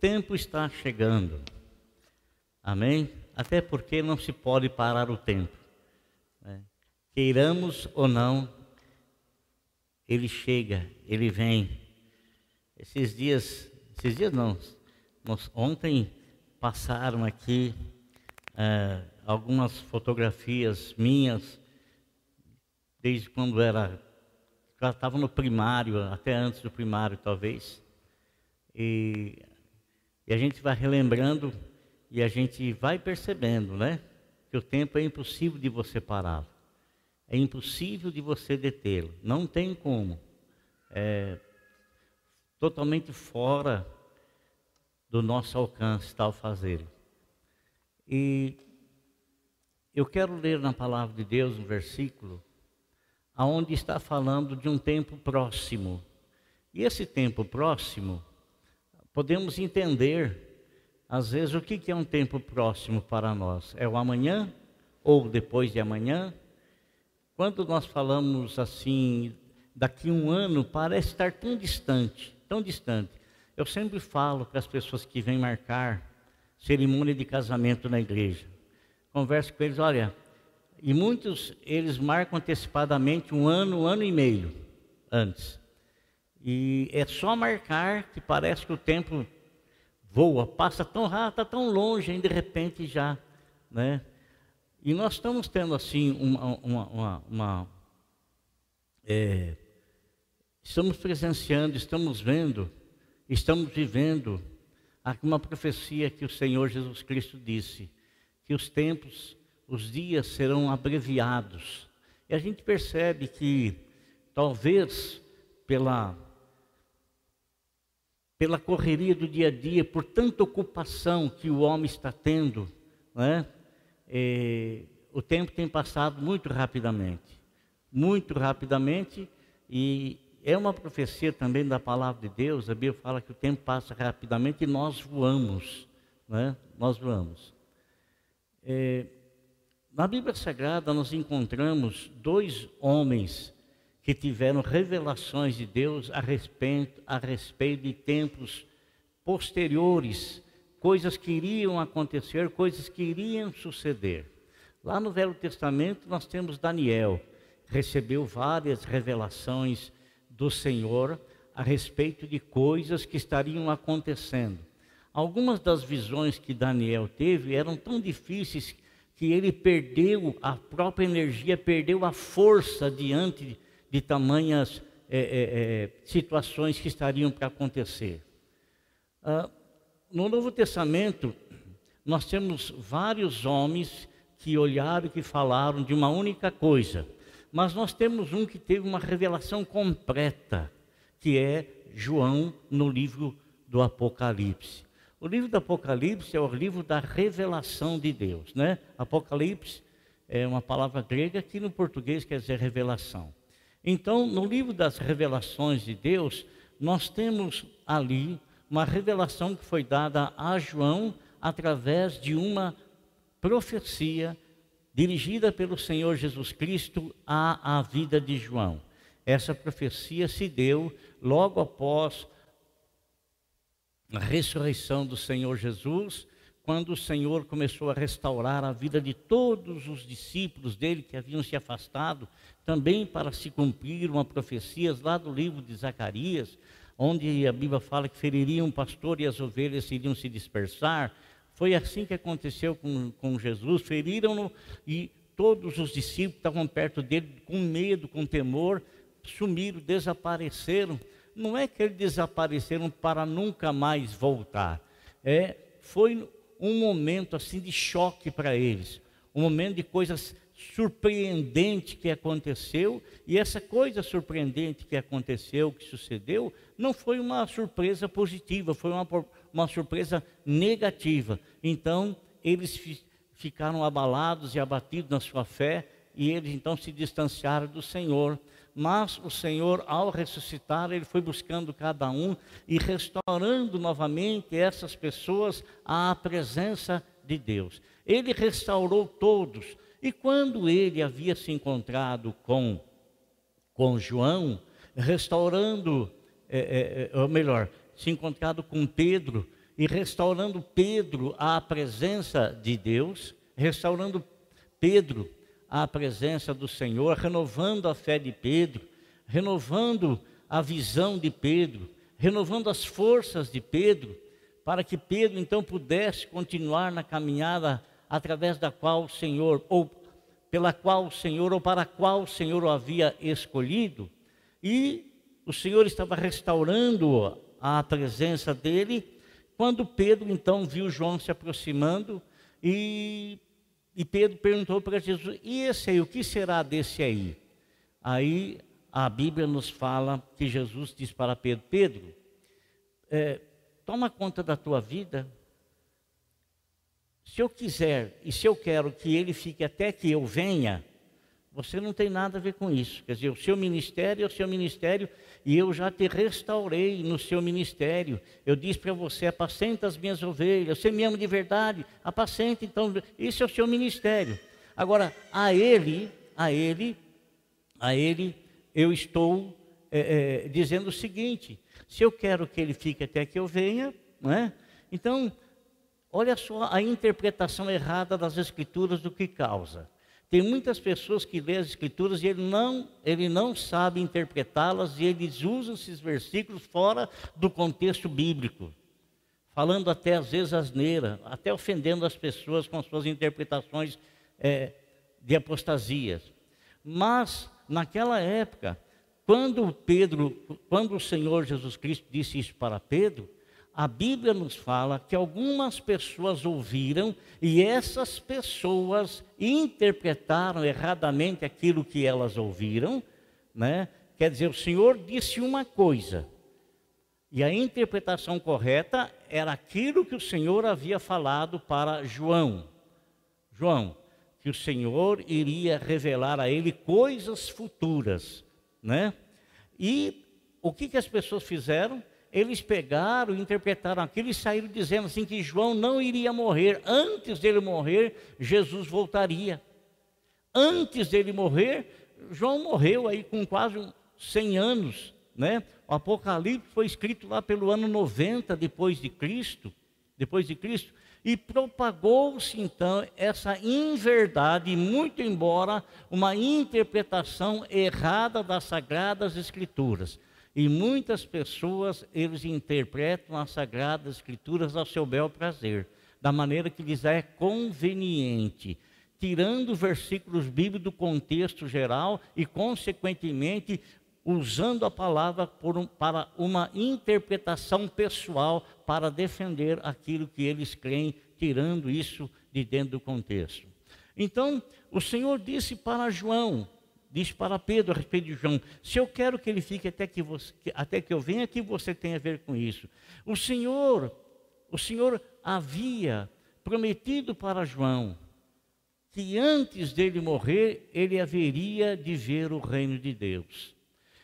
tempo está chegando. Amém? Até porque não se pode parar o tempo. Né? Queiramos ou não, ele chega, ele vem. Esses dias, esses dias não, nós, ontem passaram aqui é, algumas fotografias minhas, desde quando era, estava no primário, até antes do primário talvez. E, e a gente vai relembrando e a gente vai percebendo, né? Que o tempo é impossível de você pará-lo. É impossível de você detê-lo. Não tem como. É totalmente fora do nosso alcance tal fazer. E eu quero ler na palavra de Deus um versículo aonde está falando de um tempo próximo. E esse tempo próximo podemos entender, às vezes, o que é um tempo próximo para nós? É o amanhã ou depois de amanhã? Quando nós falamos assim, daqui um ano, parece estar tão distante, tão distante. Eu sempre falo para as pessoas que vêm marcar cerimônia de casamento na igreja. Converso com eles, olha, e muitos eles marcam antecipadamente um ano, um ano e meio antes. E é só marcar que parece que o tempo voa, passa tão rápido, está tão longe, e de repente já, né? E nós estamos tendo assim uma, uma, uma, uma é, estamos presenciando, estamos vendo, estamos vivendo uma profecia que o Senhor Jesus Cristo disse, que os tempos, os dias serão abreviados. E a gente percebe que talvez pela pela correria do dia a dia, por tanta ocupação que o homem está tendo, né? É, o tempo tem passado muito rapidamente, muito rapidamente, e é uma profecia também da palavra de Deus. A Bíblia fala que o tempo passa rapidamente e nós voamos, né? Nós voamos. É, na Bíblia Sagrada nós encontramos dois homens que tiveram revelações de Deus a respeito, a respeito de tempos posteriores, coisas que iriam acontecer, coisas que iriam suceder. Lá no Velho Testamento nós temos Daniel, recebeu várias revelações do Senhor a respeito de coisas que estariam acontecendo. Algumas das visões que Daniel teve eram tão difíceis que ele perdeu a própria energia, perdeu a força diante de tamanhas é, é, é, situações que estariam para acontecer. Ah, no Novo Testamento, nós temos vários homens que olharam e que falaram de uma única coisa, mas nós temos um que teve uma revelação completa, que é João no livro do Apocalipse. O livro do Apocalipse é o livro da revelação de Deus, né? Apocalipse é uma palavra grega que no português quer dizer revelação. Então, no livro das revelações de Deus, nós temos ali uma revelação que foi dada a João através de uma profecia dirigida pelo Senhor Jesus Cristo à, à vida de João. Essa profecia se deu logo após a ressurreição do Senhor Jesus quando o Senhor começou a restaurar a vida de todos os discípulos dele que haviam se afastado, também para se cumprir uma profecia lá do livro de Zacarias, onde a Bíblia fala que feririam o pastor e as ovelhas iriam se dispersar. Foi assim que aconteceu com, com Jesus, feriram-no e todos os discípulos estavam perto dele com medo, com temor, sumiram, desapareceram. Não é que eles desapareceram para nunca mais voltar. É, foi um momento assim de choque para eles, um momento de coisas surpreendentes que aconteceu, e essa coisa surpreendente que aconteceu, que sucedeu, não foi uma surpresa positiva, foi uma, uma surpresa negativa. Então, eles ficaram abalados e abatidos na sua fé, e eles então se distanciaram do Senhor mas o Senhor, ao ressuscitar, ele foi buscando cada um e restaurando novamente essas pessoas à presença de Deus. Ele restaurou todos. E quando ele havia se encontrado com, com João, restaurando, é, é, é ou melhor, se encontrado com Pedro, e restaurando Pedro à presença de Deus, restaurando Pedro à presença do Senhor, renovando a fé de Pedro, renovando a visão de Pedro, renovando as forças de Pedro, para que Pedro então pudesse continuar na caminhada através da qual o Senhor, ou pela qual o Senhor, ou para a qual o Senhor o havia escolhido, e o Senhor estava restaurando a presença dele, quando Pedro então viu João se aproximando, e, e Pedro perguntou para Jesus: E esse aí, o que será desse aí? Aí a Bíblia nos fala que Jesus diz para Pedro: Pedro, é, toma conta da tua vida. Se eu quiser e se eu quero que ele fique até que eu venha, você não tem nada a ver com isso. Quer dizer, o seu ministério é o seu ministério e eu já te restaurei no seu ministério. Eu disse para você: apacenta as minhas ovelhas. Você me ama de verdade? Apacenta, então, isso é o seu ministério. Agora, a ele, a ele, a ele, eu estou é, é, dizendo o seguinte: se eu quero que ele fique até que eu venha, não é? Então, olha só a interpretação errada das escrituras do que causa. Tem muitas pessoas que lêem as escrituras e ele não, ele não sabe interpretá-las e eles usam esses versículos fora do contexto bíblico, falando até às vezes asneira, até ofendendo as pessoas com suas interpretações é, de apostasias. Mas naquela época, quando Pedro, quando o Senhor Jesus Cristo disse isso para Pedro, a Bíblia nos fala que algumas pessoas ouviram e essas pessoas interpretaram erradamente aquilo que elas ouviram, né? Quer dizer, o Senhor disse uma coisa e a interpretação correta era aquilo que o Senhor havia falado para João. João, que o Senhor iria revelar a ele coisas futuras né? E o que, que as pessoas fizeram? Eles pegaram, interpretaram aquilo e saíram dizendo assim que João não iria morrer. Antes dele morrer, Jesus voltaria. Antes dele morrer, João morreu aí com quase 100 anos, né? O Apocalipse foi escrito lá pelo ano 90 depois de Cristo, depois de Cristo. E propagou-se então essa inverdade, muito embora uma interpretação errada das sagradas escrituras. E muitas pessoas, eles interpretam as sagradas escrituras ao seu bel prazer, da maneira que lhes é conveniente, tirando versículos bíblicos do contexto geral e, consequentemente, usando a palavra um, para uma interpretação pessoal para defender aquilo que eles creem, tirando isso de dentro do contexto. Então, o Senhor disse para João, disse para Pedro a respeito de João: se eu quero que ele fique até que, você, até que eu venha, que você tem a ver com isso? O Senhor, o Senhor havia prometido para João que antes dele morrer, ele haveria de ver o reino de Deus.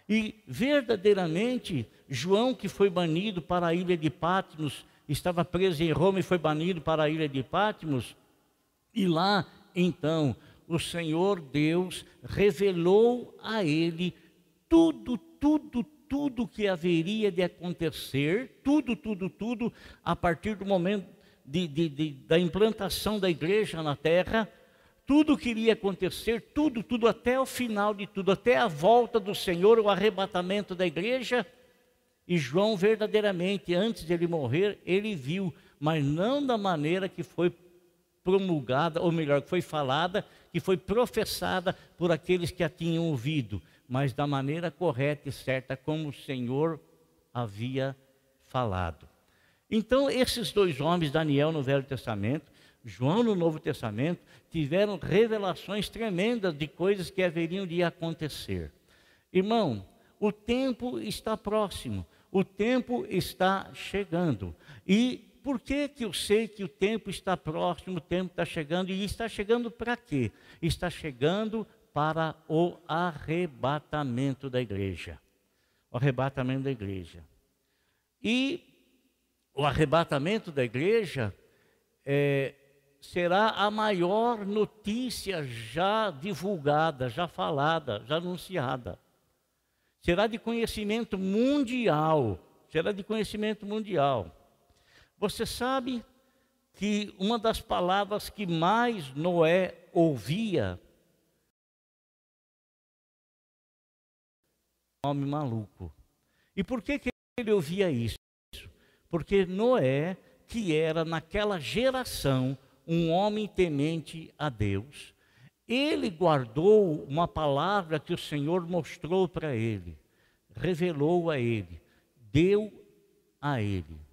E verdadeiramente, João, que foi banido para a ilha de Patmos, estava preso em Roma e foi banido para a ilha de Patmos, e lá, então, o Senhor Deus revelou a ele tudo, tudo, tudo que haveria de acontecer, tudo, tudo, tudo, a partir do momento de, de, de, da implantação da igreja na terra, tudo que iria acontecer, tudo, tudo até o final de tudo, até a volta do Senhor, o arrebatamento da igreja. E João, verdadeiramente, antes de ele morrer, ele viu, mas não da maneira que foi promulgada, ou melhor, que foi falada, que foi professada por aqueles que a tinham ouvido, mas da maneira correta e certa como o Senhor havia falado. Então, esses dois homens, Daniel no Velho Testamento, João no Novo Testamento, tiveram revelações tremendas de coisas que haveriam de acontecer. Irmão, o tempo está próximo, o tempo está chegando. E por que, que eu sei que o tempo está próximo, o tempo está chegando? E está chegando para quê? Está chegando para o arrebatamento da igreja. O arrebatamento da igreja. E o arrebatamento da igreja é, será a maior notícia já divulgada, já falada, já anunciada. Será de conhecimento mundial. Será de conhecimento mundial. Você sabe que uma das palavras que mais Noé ouvia homem maluco. E por que, que ele ouvia isso? Porque Noé, que era naquela geração um homem temente a Deus, ele guardou uma palavra que o Senhor mostrou para ele, revelou a ele, deu a ele.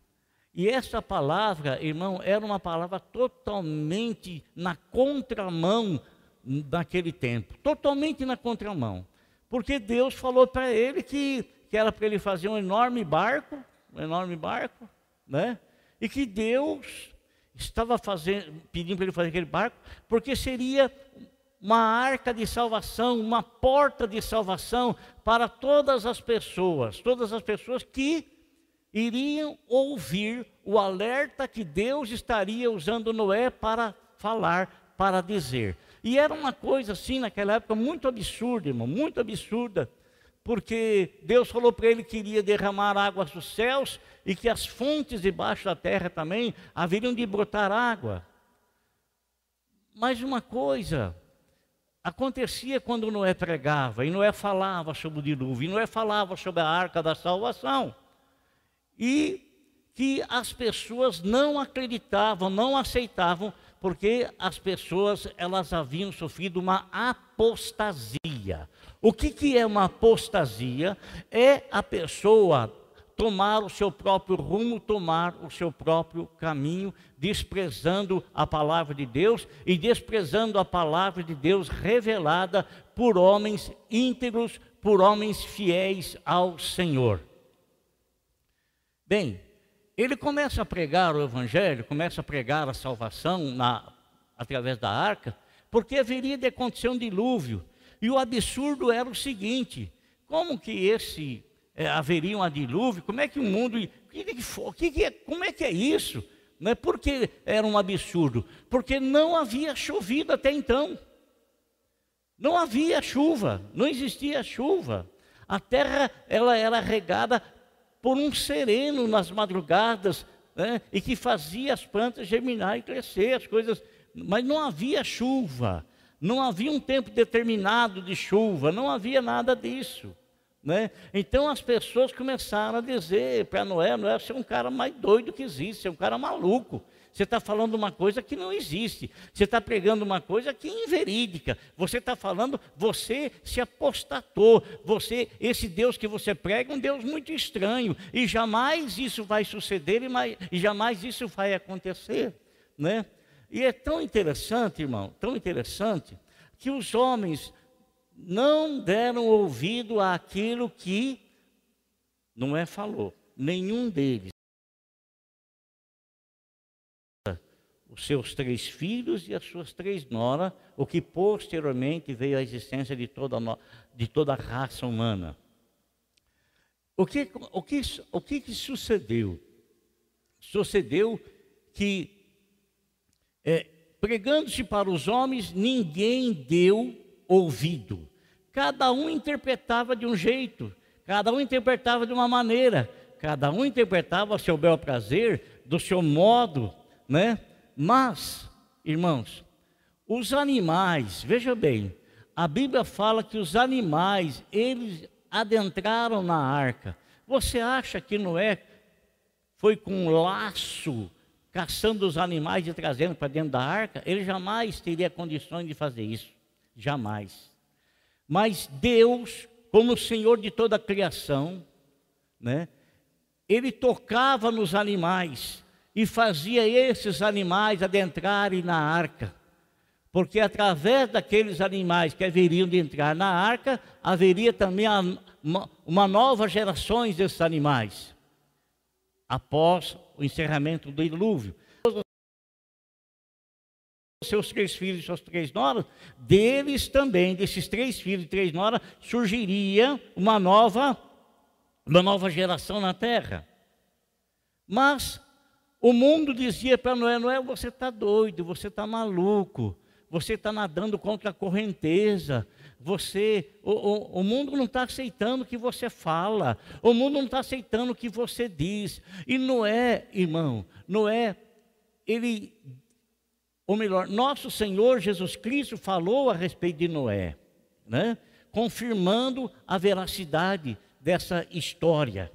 E essa palavra, irmão, era uma palavra totalmente na contramão naquele tempo totalmente na contramão. Porque Deus falou para ele que, que era para ele fazer um enorme barco, um enorme barco, né? E que Deus estava fazendo, pedindo para ele fazer aquele barco, porque seria uma arca de salvação, uma porta de salvação para todas as pessoas, todas as pessoas que iriam ouvir o alerta que Deus estaria usando Noé para falar, para dizer. E era uma coisa assim naquela época muito absurda, irmão, muito absurda, porque Deus falou para ele que iria derramar águas dos céus e que as fontes debaixo da terra também haveriam de brotar água. Mas uma coisa acontecia quando Noé pregava, e Noé falava sobre o dilúvio, e Noé falava sobre a arca da salvação. E que as pessoas não acreditavam, não aceitavam, porque as pessoas elas haviam sofrido uma apostasia. O que, que é uma apostasia? É a pessoa tomar o seu próprio rumo, tomar o seu próprio caminho, desprezando a palavra de Deus e desprezando a palavra de Deus revelada por homens íntegros, por homens fiéis ao Senhor. Bem, ele começa a pregar o evangelho, começa a pregar a salvação na, através da arca, porque haveria de acontecer um dilúvio. E o absurdo era o seguinte: como que esse é, haveria um dilúvio? Como é que o mundo. Que, que, que, como é que é isso? Não é porque era um absurdo, porque não havia chovido até então. Não havia chuva, não existia chuva. A terra ela era regada por um sereno nas madrugadas, né, e que fazia as plantas germinar e crescer, as coisas, mas não havia chuva, não havia um tempo determinado de chuva, não havia nada disso. Né? Então as pessoas começaram a dizer para Noé: Noé, você é um cara mais doido que existe, você é um cara maluco. Você está falando uma coisa que não existe. Você está pregando uma coisa que é inverídica. Você está falando, você se apostatou. Você, esse Deus que você prega é um Deus muito estranho. E jamais isso vai suceder e jamais isso vai acontecer. Né? E é tão interessante, irmão, tão interessante, que os homens não deram ouvido àquilo que não é falou. Nenhum deles. Seus três filhos e as suas três noras, o que posteriormente veio à existência de toda, de toda a raça humana. O que, o que, o que, que sucedeu? Sucedeu que, é, pregando-se para os homens, ninguém deu ouvido. Cada um interpretava de um jeito, cada um interpretava de uma maneira, cada um interpretava ao seu bel prazer, do seu modo, né? Mas, irmãos, os animais, veja bem, a Bíblia fala que os animais, eles adentraram na arca. Você acha que Noé foi com um laço caçando os animais e trazendo para dentro da arca? Ele jamais teria condições de fazer isso. Jamais. Mas Deus, como Senhor de toda a criação, né, ele tocava nos animais e fazia esses animais adentrarem na arca. Porque através daqueles animais que haveriam de entrar na arca, haveria também uma, uma nova geração desses animais. Após o encerramento do dilúvio. Seus três filhos e suas três noras, deles também, desses três filhos e três noras, surgiria uma nova, uma nova geração na terra. Mas o mundo dizia para Noé: Noé, você está doido, você está maluco, você está nadando contra a correnteza. Você, o, o, o mundo não está aceitando o que você fala, o mundo não está aceitando o que você diz. E Noé, irmão, Noé, ele, ou melhor, nosso Senhor Jesus Cristo falou a respeito de Noé, né? confirmando a veracidade dessa história.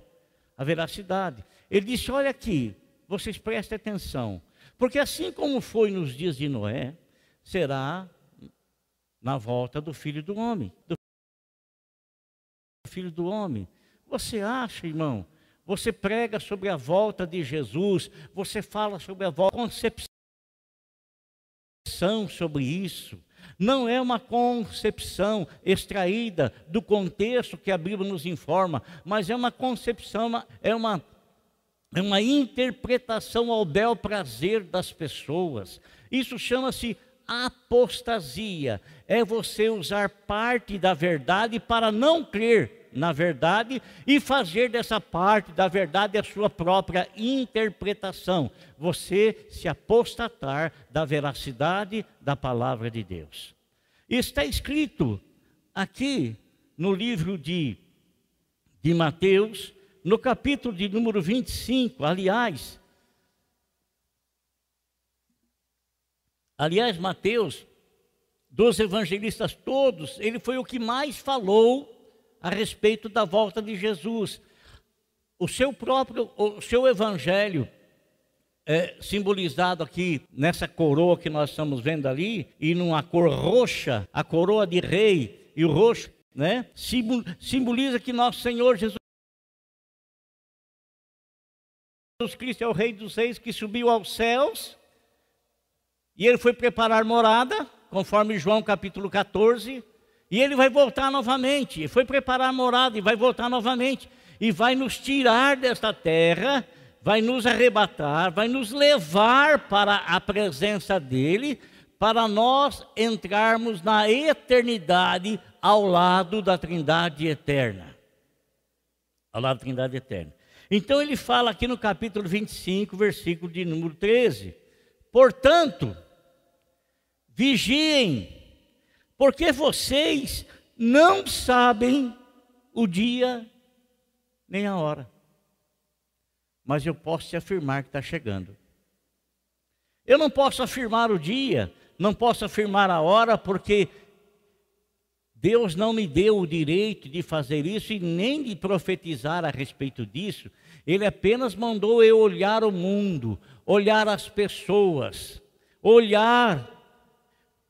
A veracidade. Ele disse: Olha aqui, vocês prestem atenção, porque assim como foi nos dias de Noé, será na volta do filho do homem. Do filho do homem. Você acha, irmão? Você prega sobre a volta de Jesus, você fala sobre a volta, concepção sobre isso. Não é uma concepção extraída do contexto que a Bíblia nos informa, mas é uma concepção, é uma, é uma interpretação ao bel prazer das pessoas. Isso chama-se apostasia é você usar parte da verdade para não crer na verdade e fazer dessa parte da verdade a sua própria interpretação. Você se apostatar da veracidade da palavra de Deus. Está escrito aqui no livro de, de Mateus, no capítulo de número 25, aliás, Aliás, Mateus, dos evangelistas todos, ele foi o que mais falou a respeito da volta de Jesus. O seu próprio, o seu evangelho, é, simbolizado aqui nessa coroa que nós estamos vendo ali, e numa cor roxa, a coroa de rei e o roxo, né? Simboliza que nosso Senhor Jesus Cristo é o Rei dos Reis que subiu aos céus e ele foi preparar morada, conforme João capítulo 14, e ele vai voltar novamente. Ele foi preparar morada e vai voltar novamente. E vai nos tirar desta terra, vai nos arrebatar, vai nos levar para a presença dele, para nós entrarmos na eternidade ao lado da Trindade eterna. Ao lado da Trindade eterna. Então ele fala aqui no capítulo 25, versículo de número 13. Portanto, vigiem, porque vocês não sabem o dia nem a hora. Mas eu posso te afirmar que está chegando. Eu não posso afirmar o dia, não posso afirmar a hora, porque Deus não me deu o direito de fazer isso e nem de profetizar a respeito disso. Ele apenas mandou eu olhar o mundo, olhar as pessoas, olhar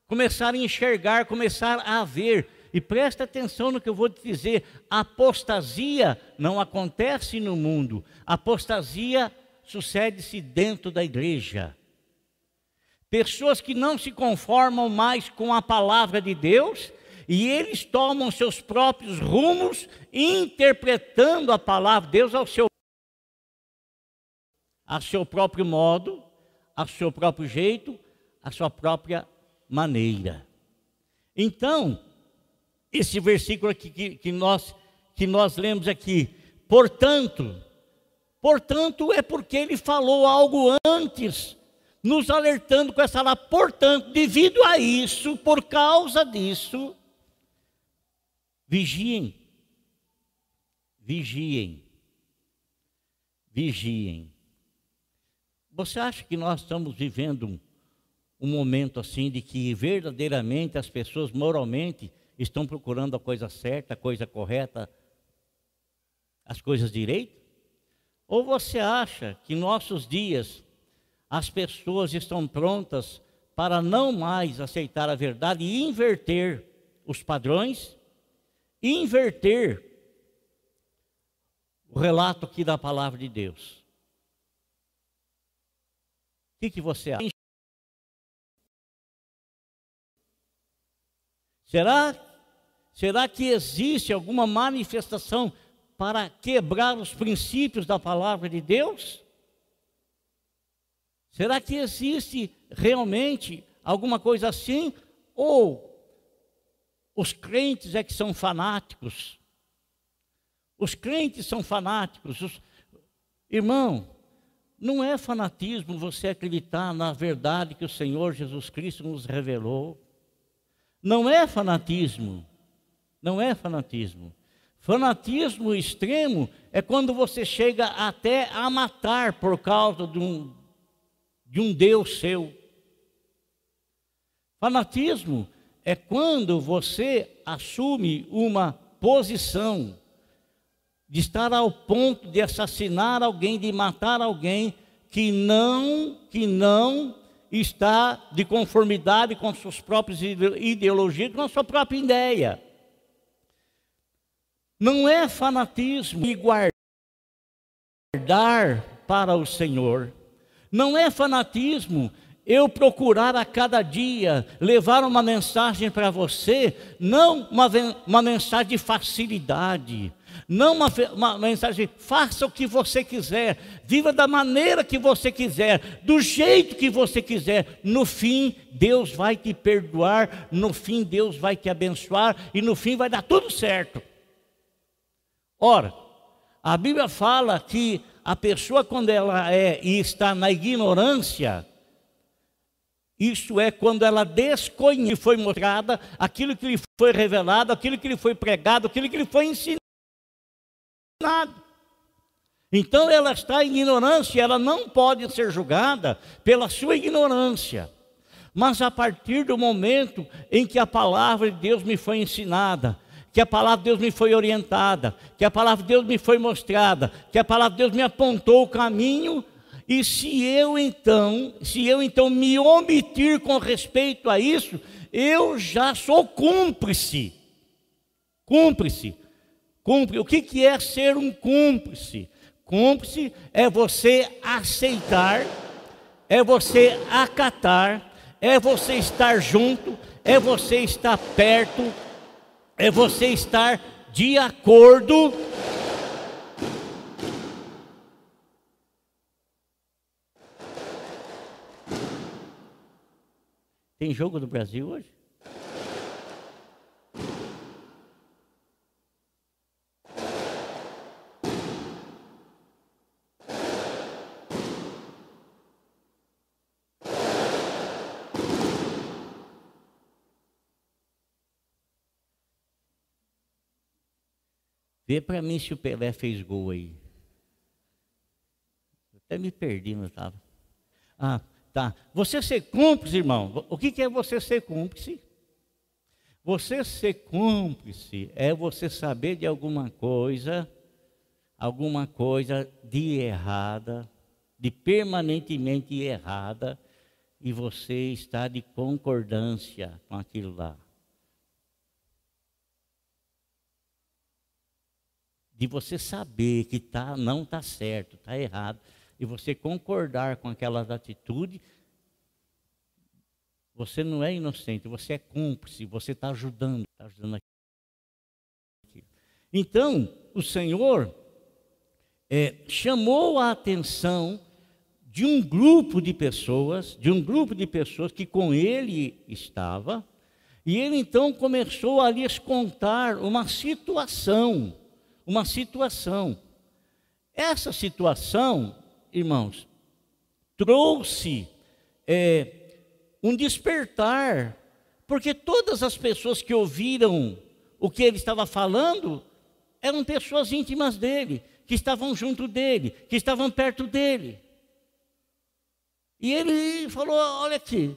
começar a enxergar, começar a ver. E presta atenção no que eu vou te dizer: apostasia não acontece no mundo, apostasia sucede-se dentro da igreja. Pessoas que não se conformam mais com a palavra de Deus e eles tomam seus próprios rumos, interpretando a palavra de Deus ao seu, a seu próprio modo, a seu próprio jeito, a sua própria maneira. Então, esse versículo aqui que, que, nós, que nós lemos aqui, portanto, portanto é porque ele falou algo antes, nos alertando com essa lá, portanto, devido a isso, por causa disso, vigiem, vigiem, vigiem. Você acha que nós estamos vivendo um um momento assim de que verdadeiramente as pessoas moralmente estão procurando a coisa certa, a coisa correta, as coisas direitas? Ou você acha que em nossos dias as pessoas estão prontas para não mais aceitar a verdade e inverter os padrões, inverter o relato aqui da palavra de Deus? O que, que você acha? Será, será que existe alguma manifestação para quebrar os princípios da palavra de Deus? Será que existe realmente alguma coisa assim? Ou os crentes é que são fanáticos? Os crentes são fanáticos. Os... Irmão, não é fanatismo você acreditar na verdade que o Senhor Jesus Cristo nos revelou. não é fanatismo. Não é fanatismo. Fanatismo extremo é quando você chega até a matar por causa de um, de um Deus seu. Fanatismo é quando você assume uma posição de estar ao ponto de assassinar alguém, de matar alguém que não, que não está de conformidade com suas próprias ideologias, com a sua própria ideia. Não é fanatismo e guardar para o Senhor. Não é fanatismo eu procurar a cada dia levar uma mensagem para você, não uma, uma mensagem de facilidade, não uma, uma, mensagem, faça o que você quiser, viva da maneira que você quiser, do jeito que você quiser. No fim, Deus vai te perdoar, no fim, Deus vai te abençoar e no fim vai dar tudo certo. Ora, a Bíblia fala que a pessoa, quando ela é e está na ignorância, isso é quando ela desconhece, foi mostrada, aquilo que lhe foi revelado, aquilo que lhe foi pregado, aquilo que lhe foi ensinado. Então ela está em ignorância, ela não pode ser julgada pela sua ignorância. Mas a partir do momento em que a palavra de Deus me foi ensinada, que a palavra de Deus me foi orientada, que a palavra de Deus me foi mostrada, que a palavra de Deus me apontou o caminho, e se eu então, se eu então me omitir com respeito a isso, eu já sou cúmplice. Cúmplice. Cúmplice. O que, que é ser um cúmplice? Cúmplice é você aceitar, é você acatar, é você estar junto, é você estar perto, é você estar de acordo Tem jogo do Brasil hoje? Vê para mim se o Pelé fez gol aí. Até me perdi, não estava. Ah, Tá? Você ser cúmplice, irmão, o que é você ser cúmplice? Você ser cúmplice é você saber de alguma coisa, alguma coisa de errada, de permanentemente errada, e você está de concordância com aquilo lá. De você saber que tá, não está certo, está errado, e você concordar com aquelas atitudes, você não é inocente, você é cúmplice, você está ajudando, está ajudando aqui. Então, o Senhor é, chamou a atenção de um grupo de pessoas, de um grupo de pessoas que com ele estava, e ele então começou a lhes contar uma situação, uma situação. Essa situação irmãos, trouxe é, um despertar, porque todas as pessoas que ouviram o que ele estava falando eram pessoas íntimas dele, que estavam junto dele, que estavam perto dele. E ele falou: olha aqui.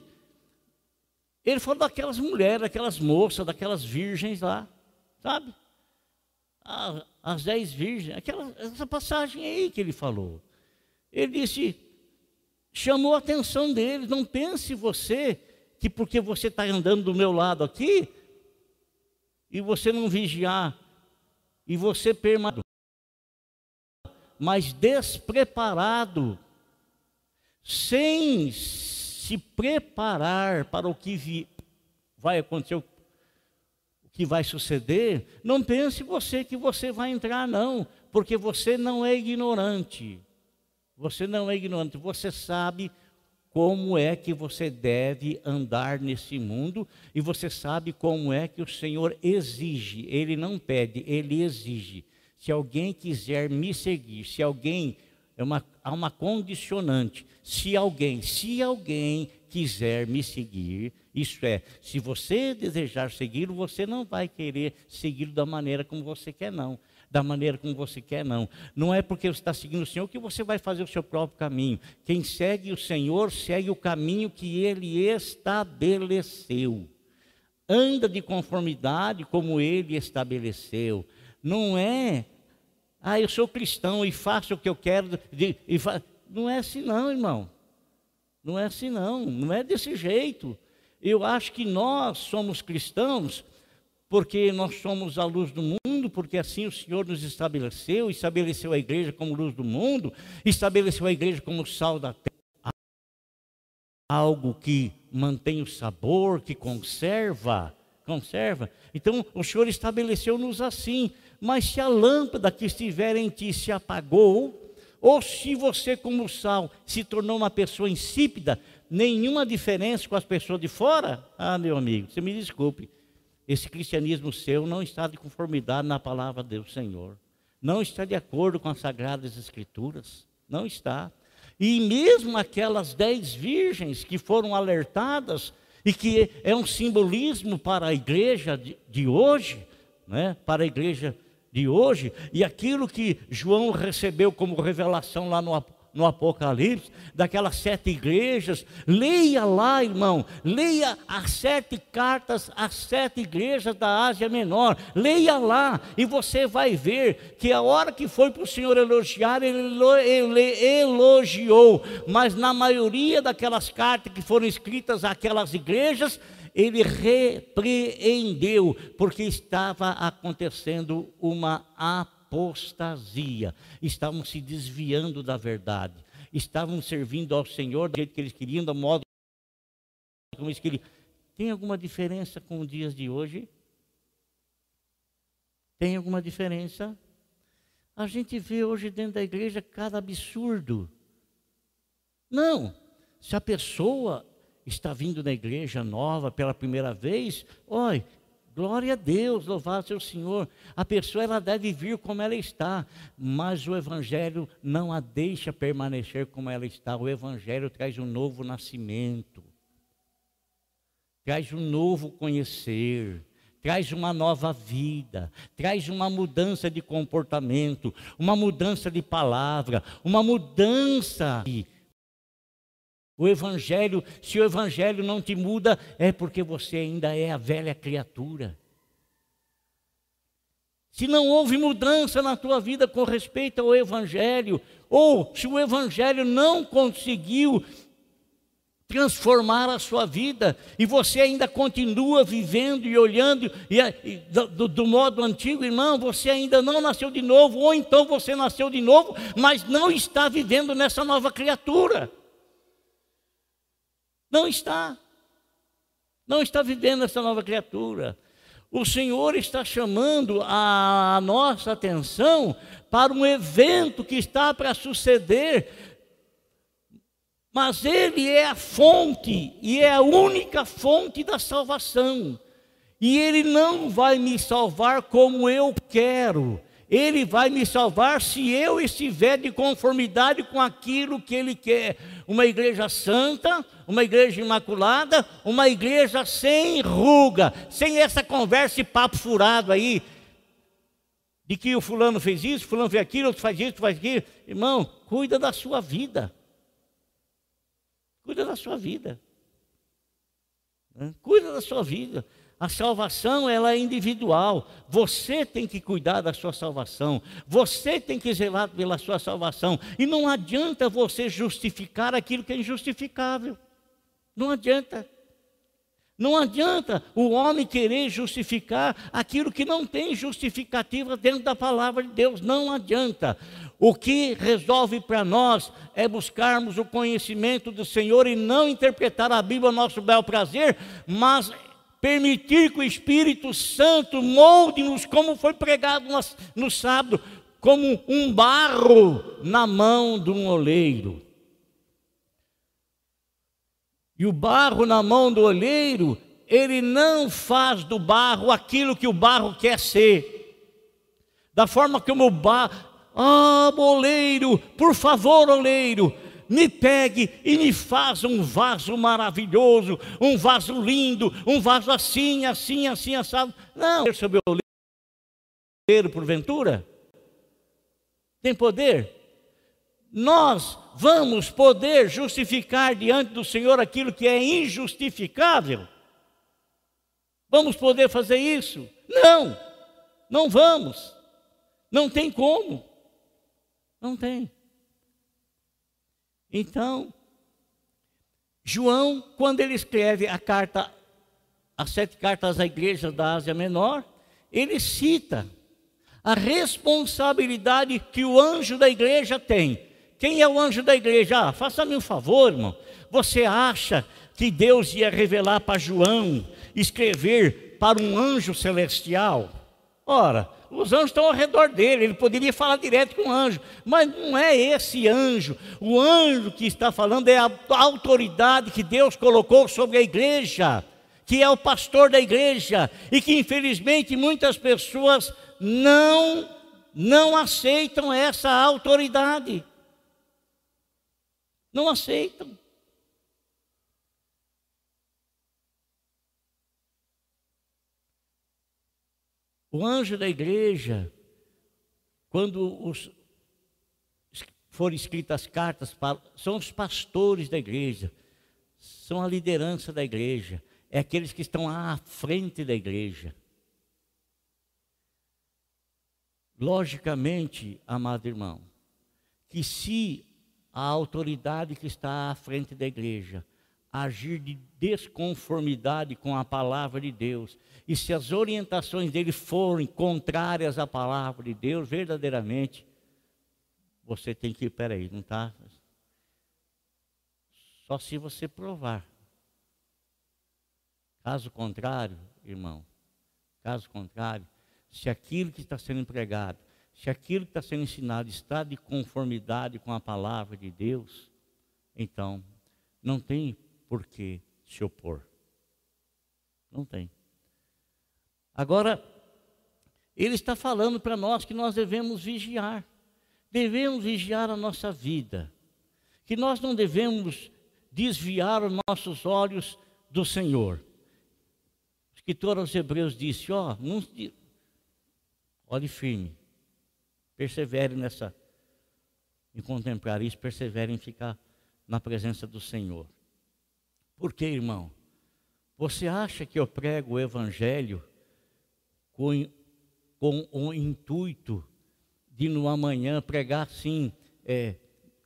Ele falou daquelas mulheres, daquelas moças, daquelas virgens lá, sabe? As dez virgens, aquela, essa passagem aí que ele falou. Ele disse, chamou a atenção deles. Não pense você que porque você está andando do meu lado aqui e você não vigiar e você permanecer, mas despreparado, sem se preparar para o que vi, vai acontecer, que vai suceder, não pense você que você vai entrar, não, porque você não é ignorante. Você não é ignorante, você sabe como é que você deve andar nesse mundo e você sabe como é que o Senhor exige. Ele não pede, ele exige. Se alguém quiser me seguir, se alguém é uma, há uma condicionante. Se alguém, se alguém quiser me seguir, Isso é, se você desejar segui-lo, você não vai querer segui-lo da maneira como você quer, não. Da maneira como você quer, não. Não é porque você está seguindo o Senhor que você vai fazer o seu próprio caminho. Quem segue o Senhor, segue o caminho que ele estabeleceu. Anda de conformidade como ele estabeleceu. Não é, ah, eu sou cristão e faço o que eu quero. De, fa... Não é assim, não, irmão. Não é assim, não. Não é desse jeito. Eu acho que nós somos cristãos porque nós somos a luz do mundo, porque assim o Senhor nos estabeleceu, estabeleceu a igreja como luz do mundo, estabeleceu a igreja como sal da terra, algo que mantém o sabor, que conserva, conserva. Então o Senhor estabeleceu-nos assim, mas se a lâmpada que estiver em ti se apagou, ou se você como sal se tornou uma pessoa insípida, nenhuma diferença com as pessoas de fora? Ah, meu amigo, você me desculpe. Esse cristianismo seu não está de conformidade na palavra do Senhor. Não está de acordo com as sagradas escrituras. Não está. E mesmo aquelas dez virgens que foram alertadas e que é um simbolismo para a igreja de, de hoje, né? para a igreja de hoje, e aquilo que João recebeu como revelação lá no no Apocalipse, daquelas sete igrejas. Leia lá, irmão, leia as sete cartas às sete igrejas da Ásia Menor. Leia lá e você vai ver que a hora que foi para o Senhor elogiar, ele elogiou, mas na maioria daquelas cartas que foram escritas àquelas igrejas, ele repreendeu, porque estava acontecendo uma apostasia apostasia, estavam se desviando da verdade, estavam servindo ao Senhor do jeito que eles queriam, do modo como eles queriam. Tem alguma diferença com os dias de hoje? Tem alguma diferença? A gente vê hoje dentro da igreja cada absurdo. Não, se a pessoa está vindo na igreja nova pela primeira vez, olha, Glória a Deus, louvado seja o Senhor. A pessoa ela deve vir como ela está, mas o evangelho não a deixa permanecer como ela está. O evangelho traz um novo nascimento. Traz um novo conhecer, traz uma nova vida, traz uma mudança de comportamento, uma mudança de palavra, uma mudança de o Evangelho, se o Evangelho não te muda, é porque você ainda é a velha criatura. Se não houve mudança na tua vida com respeito ao Evangelho, ou se o Evangelho não conseguiu transformar a sua vida e você ainda continua vivendo e olhando e, e, do, do, modo antigo, irmão, você ainda não nasceu de novo, ou então você nasceu de novo, mas não está vivendo nessa nova criatura. Não está. Não está vivendo essa nova criatura. O Senhor está chamando a nossa atenção para um evento que está para suceder, mas Ele é a fonte e é a única fonte da salvação. E Ele não vai me salvar como eu quero, ele vai me salvar se eu estiver de conformidade com aquilo que Ele quer. Uma igreja santa, uma igreja imaculada, uma igreja sem ruga, sem essa conversa e papo furado aí, de que o fulano fez isso, fulano fez aquilo, outro faz isso, faz aquilo. Irmão, cuida da sua vida. Cuida da sua vida. Cuida da sua vida. A salvação ela é individual. Você tem que cuidar da sua salvação. Você tem que zelar pela sua salvação. E não adianta você justificar aquilo que é injustificável. Não adianta. Não adianta o homem querer justificar aquilo que não tem justificativa dentro da palavra de Deus. Não adianta. O que resolve para nós é buscarmos o conhecimento do Senhor e não interpretar a Bíblia ao nosso bel prazer, mas permitir que o Espírito Santo molde-nos, como foi pregado no sábado, como um barro na mão de um oleiro. E o barro na mão do oleiro, ele não faz do barro aquilo que o barro quer ser. Da forma como o barro, ah, oleiro, por favor, oleiro, me pegue e me faça um vaso maravilhoso, um vaso lindo, um vaso assim, assim, assim, assado. Não, sobre o oleiro, porventura? Tem poder? Nós vamos poder justificar diante do Senhor aquilo que é injustificável? Vamos poder fazer isso? Não, não vamos. Não tem como. Não tem. Então, João, quando ele escreve a carta, as sete cartas à igreja da Ásia Menor, ele cita a responsabilidade que o anjo da igreja tem. Quem é o anjo da igreja? Ah, faça-me um favor, irmão. Você acha que Deus ia revelar para João, escrever para um anjo celestial? Ora, os anjos estão ao redor dele, ele poderia falar direto com o anjo, mas não é esse anjo. O anjo que está falando é a autoridade que Deus colocou sobre a igreja, que é o pastor da igreja, e que infelizmente muitas pessoas não não aceitam essa autoridade. Não aceitam. O anjo da igreja, quando os, forem escritas as cartas, são os pastores da igreja, são a liderança da igreja, é aqueles que estão à frente da igreja. Logicamente, amado irmão, que se a autoridade que está à frente da igreja agir de desconformidade com a palavra de Deus, e se as orientações dele forem contrárias à palavra de Deus, verdadeiramente, você tem que peraí, não está? Só se você provar. Caso contrário, irmão, caso contrário, se aquilo que está sendo empregado, se aquilo que está sendo ensinado está de conformidade com a palavra de Deus, então não tem por que se opor. Não tem. Agora, ele está falando para nós que nós devemos vigiar. Devemos vigiar a nossa vida. Que nós não devemos desviar os nossos olhos do Senhor. O escritor aos Hebreus disse: Ó, oh, olhe firme, persevere nessa, em contemplar isso, persevere em ficar na presença do Senhor. Por quê, irmão? Você acha que eu prego o Evangelho com, com o intuito de no amanhã pregar assim, é,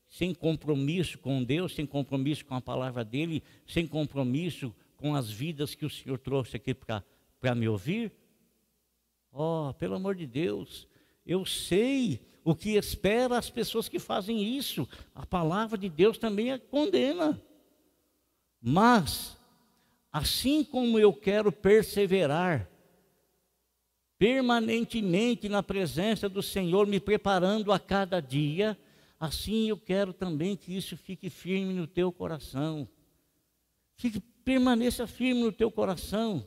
sem compromisso com Deus, sem compromisso com a palavra dele, sem compromisso com as vidas que o Senhor trouxe aqui para me ouvir? Oh, pelo amor de Deus, eu sei o que espera as pessoas que fazem isso. A palavra de Deus também a condena. Mas, assim como eu quero perseverar permanentemente na presença do Senhor, me preparando a cada dia, assim eu quero também que isso fique firme no teu coração. Fique, permaneça firme no teu coração.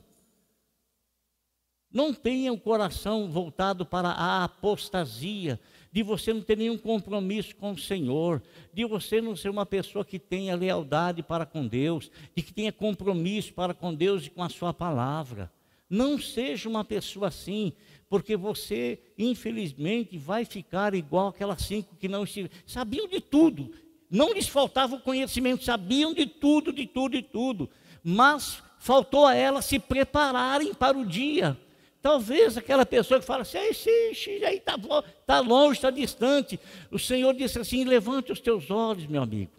Não tenha o coração voltado para a apostasia, de você não ter nenhum compromisso com o Senhor, de você não ser uma pessoa que tenha lealdade para com Deus, de que tenha compromisso para com Deus e com a sua palavra. Não seja uma pessoa assim, porque você, infelizmente, vai ficar igual aquelas cinco que não sabiam de tudo, não lhes faltava o conhecimento, sabiam de tudo, de tudo, de tudo, mas faltou a elas se prepararem para o dia. Talvez aquela pessoa que fala assim, aí está tá longe, está distante. O Senhor disse assim: levante os teus olhos, meu amigo.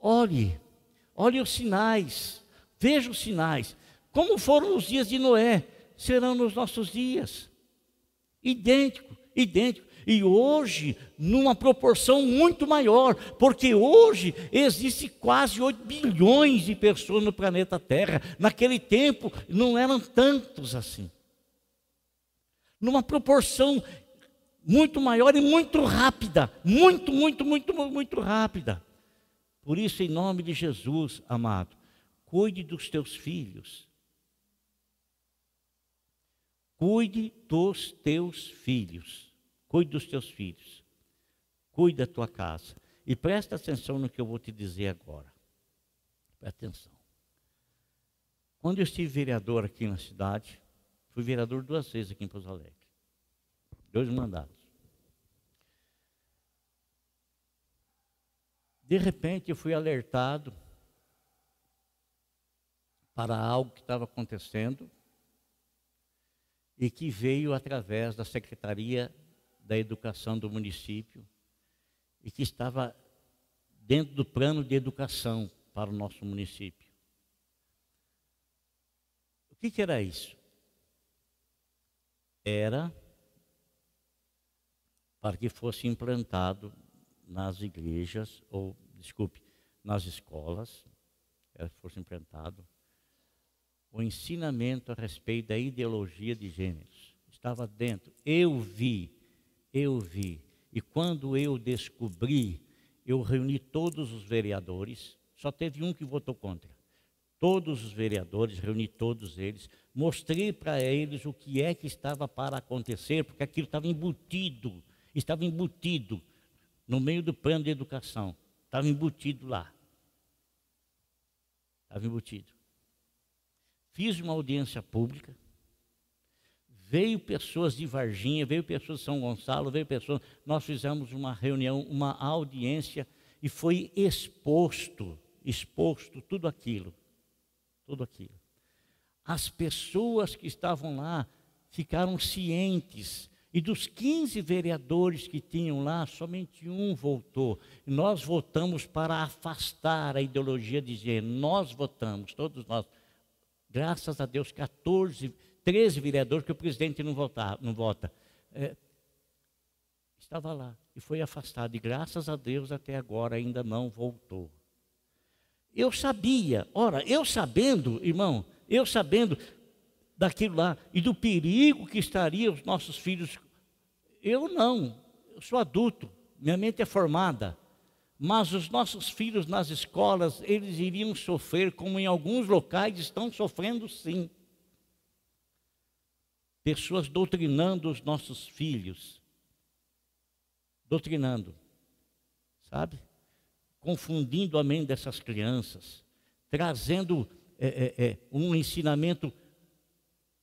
Olhe, olhe os sinais, veja os sinais. Como foram os dias de Noé, serão nos nossos dias. Idêntico, idêntico. E hoje, numa proporção muito maior, porque hoje existe quase 8 bilhões de pessoas no planeta Terra. Naquele tempo não eram tantos assim numa proporção muito maior e muito rápida, muito, muito, muito, muito rápida. Por isso, em nome de Jesus, amado, cuide dos teus filhos. Cuide dos teus filhos. Cuide dos teus filhos. Cuide da tua casa. E presta atenção no que eu vou te dizer agora. Presta atenção. Quando eu estive vereador aqui na cidade, fui vereador duas vezes aqui em Pouso Alegre. Dois mandatos. De repente eu fui alertado para algo que estava acontecendo e que veio através da Secretaria da Educação do município e que estava dentro do plano de educação para o nosso município. O que, que era isso? Era para que fosse implantado nas igrejas, ou, desculpe, nas escolas, fosse implantado o ensinamento a respeito da ideologia de gêneros. Estava dentro. Eu vi, eu vi. E quando eu descobri, eu reuni todos os vereadores, só teve um que votou contra. Todos os vereadores, reuni todos eles, mostrei para eles o que é que estava para acontecer, porque aquilo estava embutido, estava embutido no meio do plano de educação, estava embutido lá. Estava embutido fiz uma audiência pública, veio pessoas de Varginha, veio pessoas de São Gonçalo, veio pessoas, nós fizemos uma reunião, uma audiência e foi exposto, exposto tudo aquilo, tudo aquilo. As pessoas que estavam lá ficaram cientes e dos 15 vereadores que tinham lá, somente um voltou. Nós votamos para afastar a ideologia de gênero. Nós votamos, todos nós Graças a Deus, 14, 13 vereadores que o presidente não, vota, não vota. É, estava lá e foi afastado. E graças a Deus até agora ainda não voltou. Eu sabia, ora, eu sabendo, irmão, eu sabendo daquilo lá e do perigo que estaria os nossos filhos. Eu não, eu sou adulto, minha mente é formada. Mas os nossos filhos nas escolas, eles iriam sofrer, como em alguns locais estão sofrendo sim. Pessoas doutrinando os nossos filhos. Doutrinando. Sabe? Confundindo a mente dessas crianças. Trazendo é, é, é, um ensinamento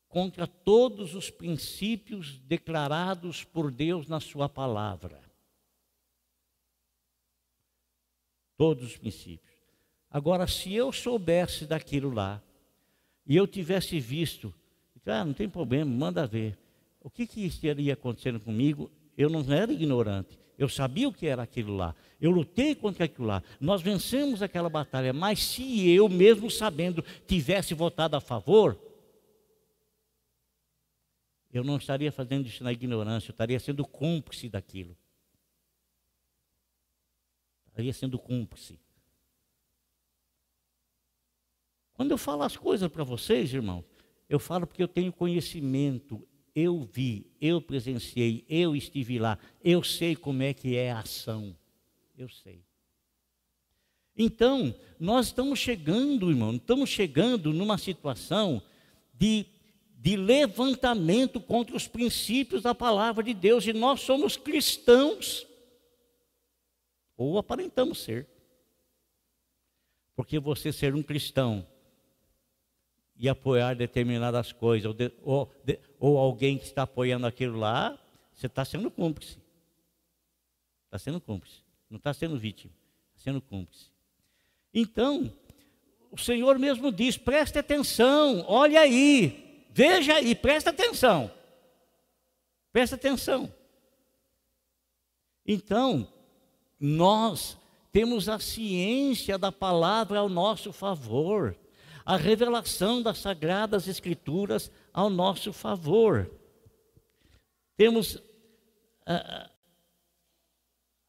contra todos os princípios declarados por Deus na Sua palavra. todos os princípios. Agora, se eu soubesse daquilo lá, e eu tivesse visto, ah, não tem problema, manda ver. O que, que estaria acontecendo comigo? Eu não era ignorante. Eu sabia o que era aquilo lá. Eu lutei contra aquilo lá. Nós vencemos aquela batalha. Mas se eu, mesmo sabendo, tivesse votado a favor, eu não estaria fazendo isso na ignorância, eu estaria sendo cúmplice daquilo estaria sendo cúmplice. Quando eu falo as coisas para vocês, irmãos, eu falo porque eu tenho conhecimento, eu vi, eu presenciei, eu estive lá, eu sei como é que é a ação. Eu sei. Então, nós estamos chegando, irmão, estamos chegando numa situação de, de levantamento contra os princípios da palavra de Deus, e nós somos cristãos. Ou aparentamos ser. Porque você ser um cristão e apoiar determinadas coisas, ou, de, ou, de, ou alguém que está apoiando aquilo lá, você está sendo cúmplice. Está sendo cúmplice. Não está sendo vítima, está sendo cúmplice. Então, o Senhor mesmo diz: preste atenção, olha aí, veja aí, presta atenção. Presta atenção. Então, nós temos a ciência da palavra ao nosso favor, a revelação das sagradas escrituras ao nosso favor. Temos a,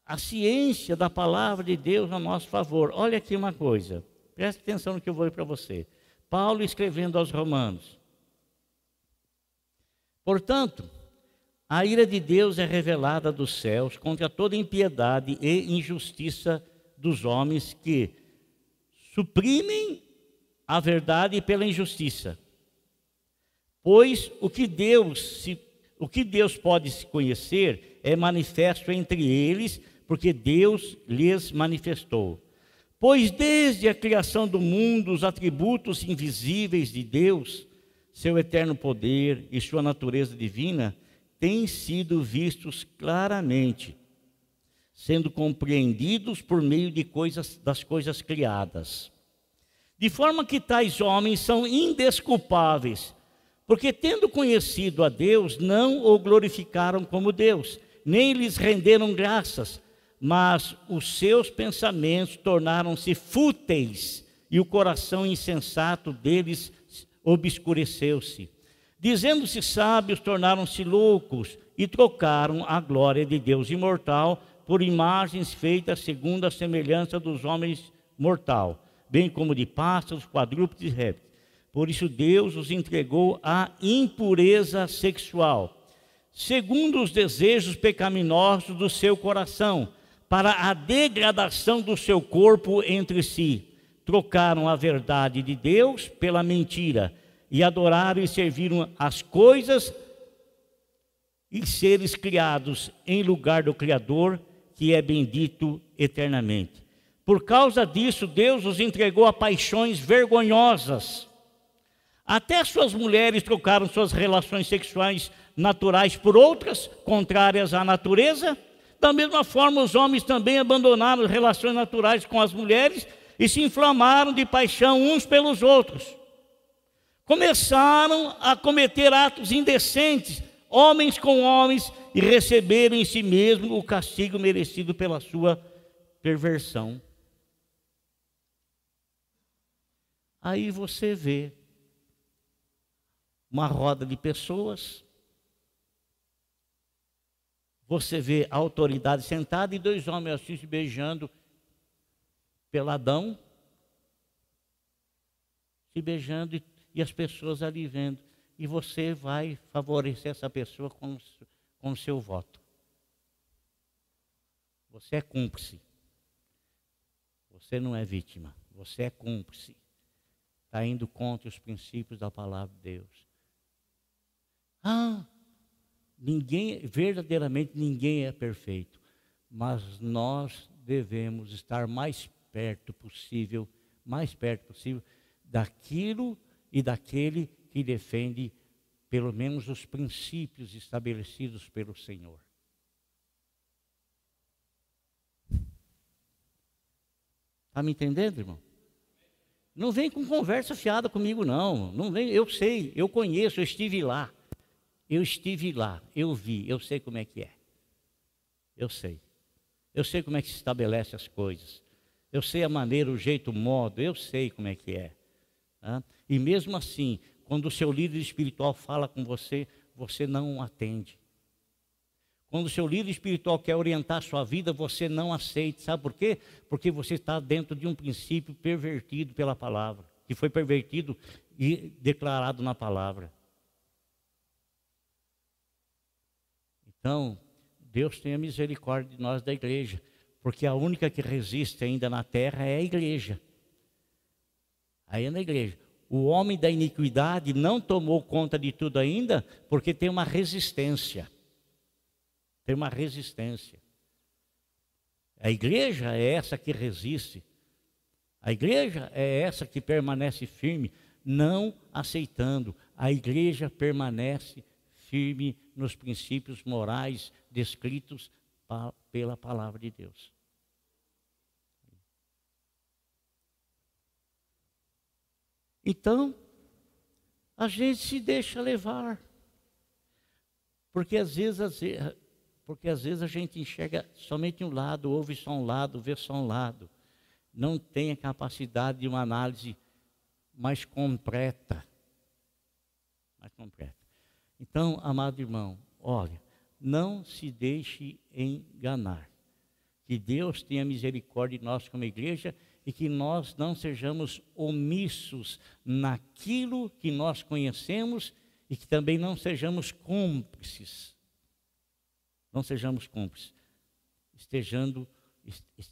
a ciência da palavra de Deus ao nosso favor. Olha aqui uma coisa, preste atenção no que eu vou para você. Paulo escrevendo aos Romanos. Portanto, a ira de Deus é revelada dos céus contra toda impiedade e injustiça dos homens que suprimem a verdade pela injustiça. Pois o que Deus se, o que Deus pode se conhecer é manifesto entre eles, porque Deus lhes manifestou. Pois desde a criação do mundo, os atributos invisíveis de Deus, seu eterno poder e sua natureza divina, têm sido vistos claramente, sendo compreendidos por meio de coisas das coisas criadas. De forma que tais homens são indesculpáveis, porque tendo conhecido a Deus, não o glorificaram como Deus, nem lhes renderam graças, mas os seus pensamentos tornaram-se fúteis e o coração insensato deles obscureceu-se. Dizendo-se sábios, tornaram-se loucos e trocaram a glória de Deus imortal por imagens feitas segundo a semelhança dos homens mortal, bem como de pássaros, quadrúpedes e répteis. Por isso Deus os entregou à impureza sexual, segundo os desejos pecaminosos do seu coração, para a degradação do seu corpo entre si. Trocaram a verdade de Deus pela mentira e adoraram e serviram as coisas e seres criados em lugar do Criador, que é bendito eternamente. Por causa disso, Deus os entregou a paixões vergonhosas. Até suas mulheres trocaram suas relações sexuais naturais por outras contrárias à natureza. Da mesma forma, os homens também abandonaram as relações naturais com as mulheres e se inflamaram de paixão uns pelos outros começaram a cometer atos indecentes, homens com homens, e receberam em si mesmo o castigo merecido pela sua perversão. Aí você vê uma roda de pessoas, você vê a autoridade sentada e dois homens assim se beijando, peladão, se beijando e e as pessoas ali vendo. E você vai favorecer essa pessoa com, com o seu voto. Você é cúmplice. Você não é vítima. Você é cúmplice. Está indo contra os princípios da palavra de Deus. Ah, ninguém, verdadeiramente ninguém é perfeito. Mas nós devemos estar mais perto possível, mais perto possível daquilo e daquele que defende pelo menos os princípios estabelecidos pelo Senhor. Está me entendendo, irmão? Não vem com conversa fiada comigo, não. Não vem, eu sei, eu conheço, eu estive lá. Eu estive lá, eu vi, eu sei como é que é. Eu sei. Eu sei como é que se estabelece as coisas. Eu sei a maneira, o jeito, o modo, eu sei como é que é. E mesmo assim, quando o seu líder espiritual fala com você, você não atende. Quando o seu líder espiritual quer orientar a sua vida, você não aceita. Sabe por quê? Porque você está dentro de um princípio pervertido pela palavra, que foi pervertido e declarado na palavra. Então, Deus tenha misericórdia de nós da igreja, porque a única que resiste ainda na terra é a igreja. Aí é na igreja. O homem da iniquidade não tomou conta de tudo ainda, porque tem uma resistência. Tem uma resistência. A igreja é essa que resiste. A igreja é essa que permanece firme, não aceitando. A igreja permanece firme nos princípios morais descritos pela palavra de Deus. Então, a gente se deixa levar. Porque às vezes, porque às vezes a gente enxerga somente um lado, ouve só um lado, vê só um lado. Não tem a capacidade de uma análise mais completa. Mais completa. Então, amado irmão, olha, não se deixe enganar. Que Deus tenha misericórdia de nós como igreja e que nós não sejamos omissos naquilo que nós conhecemos e que também não sejamos cúmplices. Não sejamos cúmplices, estejando,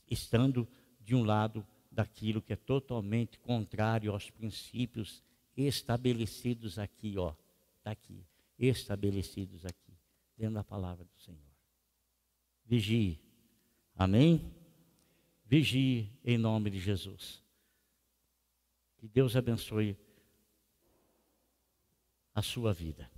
estando de um lado daquilo que é totalmente contrário aos princípios estabelecidos aqui, ó, está aqui, estabelecidos aqui, dentro da palavra do Senhor. Vigie, Amém? Vigie em nome de Jesus. Que Deus abençoe a sua vida.